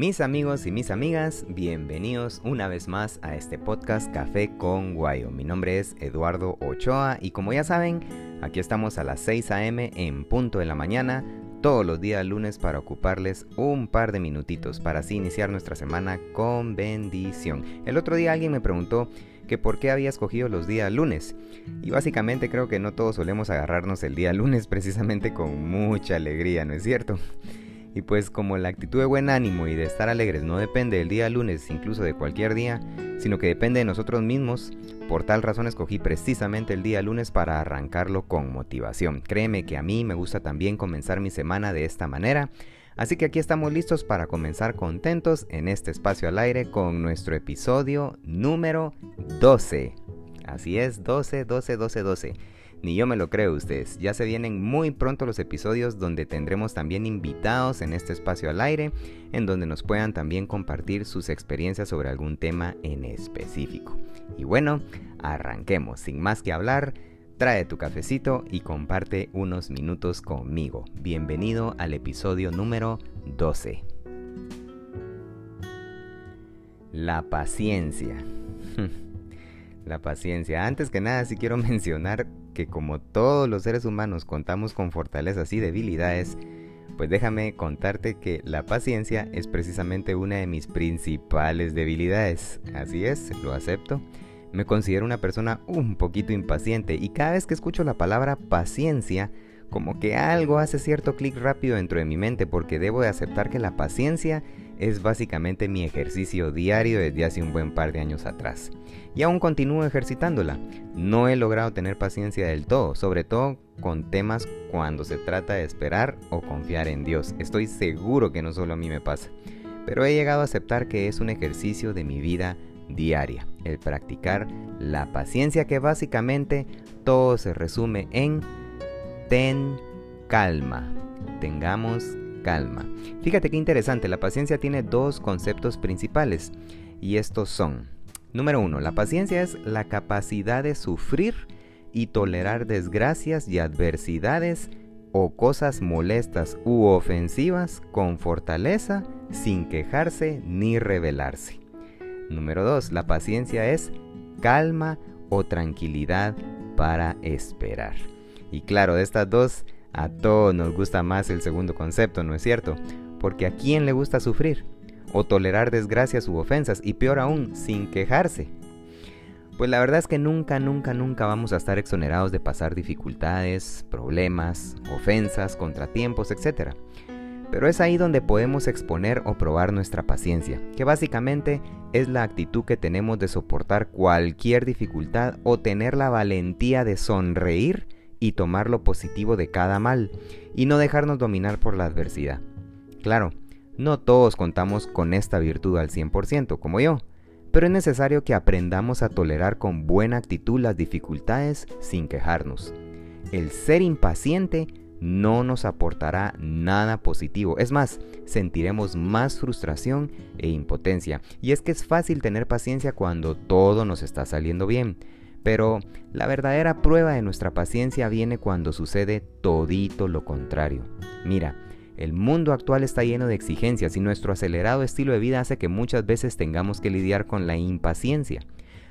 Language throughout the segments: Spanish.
Mis amigos y mis amigas, bienvenidos una vez más a este podcast Café con Guayo. Mi nombre es Eduardo Ochoa y como ya saben, aquí estamos a las 6 a.m. en punto de la mañana, todos los días lunes para ocuparles un par de minutitos para así iniciar nuestra semana con bendición. El otro día alguien me preguntó que por qué había escogido los días lunes. Y básicamente creo que no todos solemos agarrarnos el día lunes precisamente con mucha alegría, ¿no es cierto? Y pues como la actitud de buen ánimo y de estar alegres no depende del día lunes, incluso de cualquier día, sino que depende de nosotros mismos, por tal razón escogí precisamente el día lunes para arrancarlo con motivación. Créeme que a mí me gusta también comenzar mi semana de esta manera, así que aquí estamos listos para comenzar contentos en este espacio al aire con nuestro episodio número 12. Así es, 12, 12, 12, 12. Ni yo me lo creo ustedes. Ya se vienen muy pronto los episodios donde tendremos también invitados en este espacio al aire, en donde nos puedan también compartir sus experiencias sobre algún tema en específico. Y bueno, arranquemos. Sin más que hablar, trae tu cafecito y comparte unos minutos conmigo. Bienvenido al episodio número 12. La paciencia. La paciencia. Antes que nada, sí quiero mencionar que como todos los seres humanos contamos con fortalezas y debilidades, pues déjame contarte que la paciencia es precisamente una de mis principales debilidades. Así es, lo acepto. Me considero una persona un poquito impaciente y cada vez que escucho la palabra paciencia, como que algo hace cierto clic rápido dentro de mi mente porque debo de aceptar que la paciencia es básicamente mi ejercicio diario desde hace un buen par de años atrás. Y aún continúo ejercitándola. No he logrado tener paciencia del todo, sobre todo con temas cuando se trata de esperar o confiar en Dios. Estoy seguro que no solo a mí me pasa, pero he llegado a aceptar que es un ejercicio de mi vida diaria, el practicar la paciencia que básicamente todo se resume en ten calma. Tengamos calma. Fíjate qué interesante, la paciencia tiene dos conceptos principales y estos son, número uno, la paciencia es la capacidad de sufrir y tolerar desgracias y adversidades o cosas molestas u ofensivas con fortaleza sin quejarse ni rebelarse. Número 2. La paciencia es calma o tranquilidad para esperar. Y claro, de estas dos a todos nos gusta más el segundo concepto, ¿no es cierto? Porque a quién le gusta sufrir o tolerar desgracias u ofensas y peor aún, sin quejarse. Pues la verdad es que nunca, nunca, nunca vamos a estar exonerados de pasar dificultades, problemas, ofensas, contratiempos, etc. Pero es ahí donde podemos exponer o probar nuestra paciencia, que básicamente es la actitud que tenemos de soportar cualquier dificultad o tener la valentía de sonreír y tomar lo positivo de cada mal y no dejarnos dominar por la adversidad. Claro, no todos contamos con esta virtud al 100% como yo, pero es necesario que aprendamos a tolerar con buena actitud las dificultades sin quejarnos. El ser impaciente no nos aportará nada positivo. Es más, sentiremos más frustración e impotencia. Y es que es fácil tener paciencia cuando todo nos está saliendo bien. Pero la verdadera prueba de nuestra paciencia viene cuando sucede todito lo contrario. Mira, el mundo actual está lleno de exigencias y nuestro acelerado estilo de vida hace que muchas veces tengamos que lidiar con la impaciencia.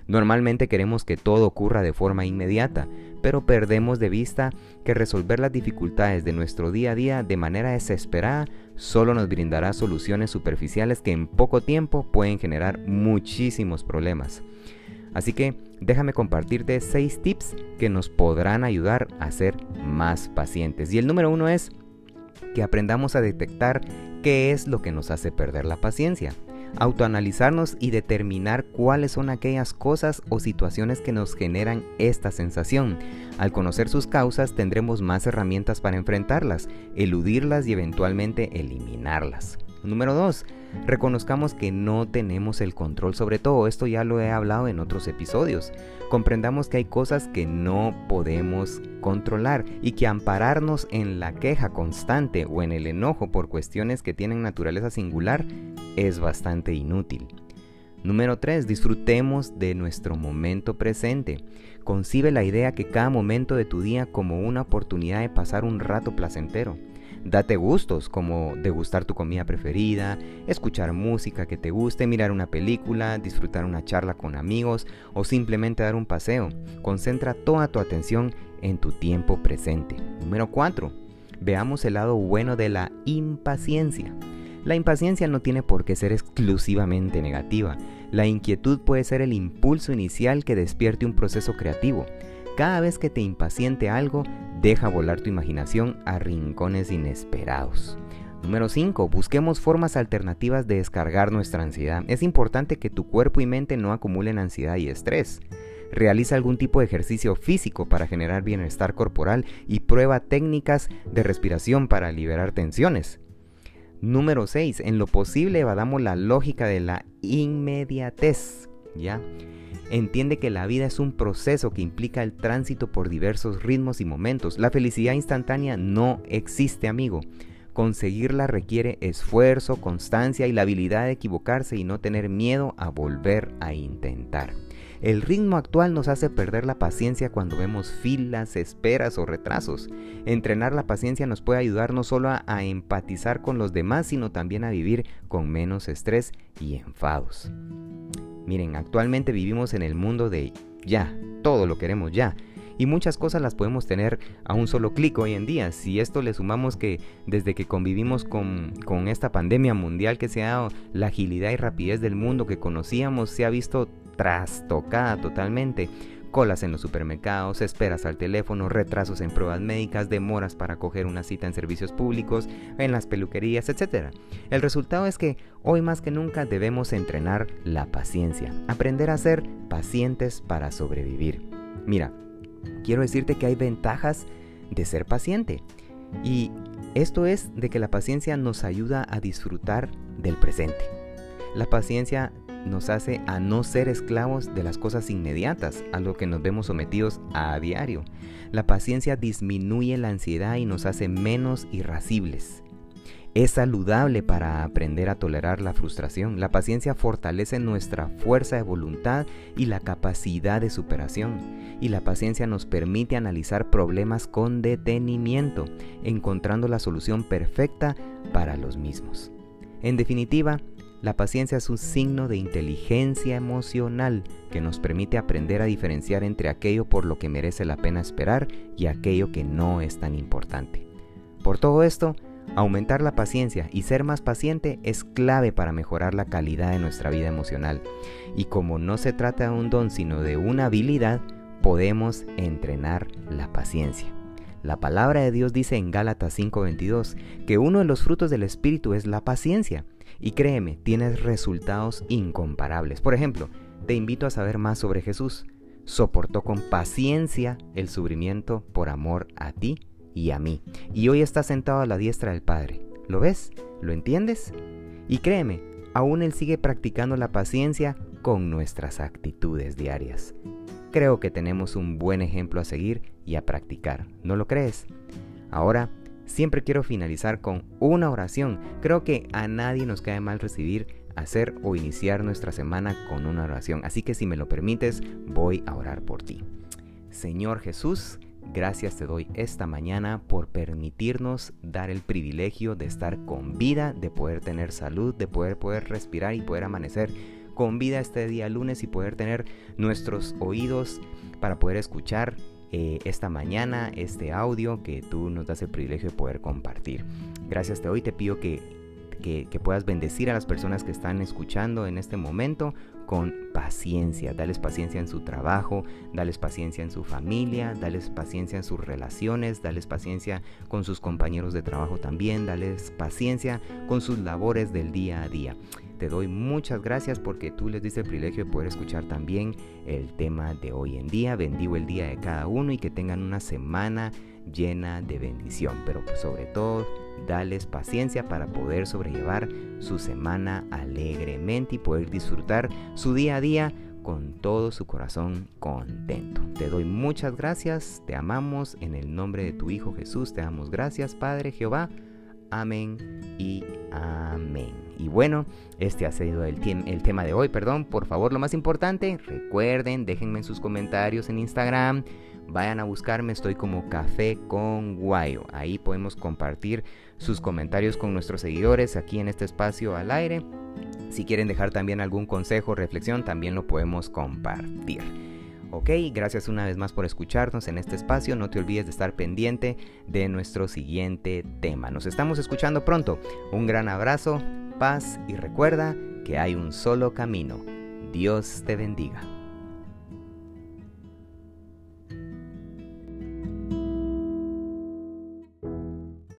Normalmente queremos que todo ocurra de forma inmediata, pero perdemos de vista que resolver las dificultades de nuestro día a día de manera desesperada solo nos brindará soluciones superficiales que en poco tiempo pueden generar muchísimos problemas. Así que déjame compartirte 6 tips que nos podrán ayudar a ser más pacientes. Y el número uno es que aprendamos a detectar qué es lo que nos hace perder la paciencia. Autoanalizarnos y determinar cuáles son aquellas cosas o situaciones que nos generan esta sensación. Al conocer sus causas tendremos más herramientas para enfrentarlas, eludirlas y eventualmente eliminarlas. Número 2. Reconozcamos que no tenemos el control sobre todo. Esto ya lo he hablado en otros episodios. Comprendamos que hay cosas que no podemos controlar y que ampararnos en la queja constante o en el enojo por cuestiones que tienen naturaleza singular es bastante inútil. Número 3. Disfrutemos de nuestro momento presente. Concibe la idea que cada momento de tu día como una oportunidad de pasar un rato placentero. Date gustos como degustar tu comida preferida, escuchar música que te guste, mirar una película, disfrutar una charla con amigos o simplemente dar un paseo. Concentra toda tu atención en tu tiempo presente. Número 4. Veamos el lado bueno de la impaciencia. La impaciencia no tiene por qué ser exclusivamente negativa. La inquietud puede ser el impulso inicial que despierte un proceso creativo. Cada vez que te impaciente algo, deja volar tu imaginación a rincones inesperados. Número 5. Busquemos formas alternativas de descargar nuestra ansiedad. Es importante que tu cuerpo y mente no acumulen ansiedad y estrés. Realiza algún tipo de ejercicio físico para generar bienestar corporal y prueba técnicas de respiración para liberar tensiones. Número 6. En lo posible evadamos la lógica de la inmediatez. ¿Ya? Entiende que la vida es un proceso que implica el tránsito por diversos ritmos y momentos. La felicidad instantánea no existe, amigo. Conseguirla requiere esfuerzo, constancia y la habilidad de equivocarse y no tener miedo a volver a intentar. El ritmo actual nos hace perder la paciencia cuando vemos filas, esperas o retrasos. Entrenar la paciencia nos puede ayudar no solo a, empatizar con los demás, sino también a vivir con menos estrés y enfados. Miren, actualmente vivimos en el mundo de ya, todo lo queremos ya. Y muchas cosas las podemos tener a un solo clic hoy en día. Si esto le sumamos que desde que convivimos con, con esta pandemia mundial que se ha dado, la agilidad y rapidez del mundo que conocíamos se ha visto trastocada totalmente. Colas en los supermercados, esperas al teléfono, retrasos en pruebas médicas, demoras para coger una cita en servicios públicos, en las peluquerías, etc. El resultado es que hoy más que nunca debemos entrenar la paciencia, aprender a ser pacientes para sobrevivir. Mira, quiero decirte que hay ventajas de ser paciente. Y esto es de que la paciencia nos ayuda a disfrutar del presente. La paciencia nos hace a no ser esclavos de las cosas inmediatas, a lo que nos vemos sometidos a diario. La paciencia disminuye la ansiedad y nos hace menos irascibles. Es saludable para aprender a tolerar la frustración. La paciencia fortalece nuestra fuerza de voluntad y la capacidad de superación. Y la paciencia nos permite analizar problemas con detenimiento, encontrando la solución perfecta para los mismos. En definitiva, la paciencia es un signo de inteligencia emocional que nos permite aprender a diferenciar entre aquello por lo que merece la pena esperar y aquello que no es tan importante. Por todo esto, aumentar la paciencia y ser más paciente es clave para mejorar la calidad de nuestra vida emocional. Y como no se trata de un don sino de una habilidad, podemos entrenar la paciencia. La palabra de Dios dice en Gálatas 5:22 que uno de los frutos del Espíritu es la paciencia y créeme, tienes resultados incomparables. Por ejemplo, te invito a saber más sobre Jesús. Soportó con paciencia el sufrimiento por amor a ti y a mí. Y hoy está sentado a la diestra del Padre. ¿Lo ves? ¿Lo entiendes? Y créeme, aún Él sigue practicando la paciencia con nuestras actitudes diarias. Creo que tenemos un buen ejemplo a seguir y a practicar. ¿No lo crees? Ahora siempre quiero finalizar con una oración. Creo que a nadie nos cae mal recibir, hacer o iniciar nuestra semana con una oración. Así que si me lo permites, voy a orar por ti. Señor Jesús, gracias te doy esta mañana por permitirnos dar el privilegio de estar con vida, de poder tener salud, de poder poder respirar y poder amanecer con vida este día lunes y poder tener nuestros oídos para poder escuchar eh, esta mañana este audio que tú nos das el privilegio de poder compartir. Gracias te hoy, te pido que, que, que puedas bendecir a las personas que están escuchando en este momento con paciencia. Dales paciencia en su trabajo, dales paciencia en su familia, dales paciencia en sus relaciones, dales paciencia con sus compañeros de trabajo también, dales paciencia con sus labores del día a día. Te doy muchas gracias porque tú les diste el privilegio de poder escuchar también el tema de hoy en día. Bendigo el día de cada uno y que tengan una semana llena de bendición. Pero sobre todo, dales paciencia para poder sobrellevar su semana alegremente y poder disfrutar su día a día con todo su corazón contento. Te doy muchas gracias, te amamos en el nombre de tu Hijo Jesús, te damos gracias Padre Jehová. Amén y amén. Y bueno, este ha sido el, tema de hoy, perdón. Por favor, lo más importante, recuerden, déjenme en sus comentarios en Instagram vayan a buscarme, estoy como Café con Guayo. Ahí podemos compartir sus comentarios con nuestros seguidores aquí en este espacio al aire. Si quieren dejar también algún consejo reflexión, también lo podemos compartir. Ok, gracias una vez más por escucharnos en este espacio. No te olvides de estar pendiente de nuestro siguiente tema. Nos estamos escuchando pronto. Un gran abrazo, paz y recuerda que hay un solo camino. Dios te bendiga.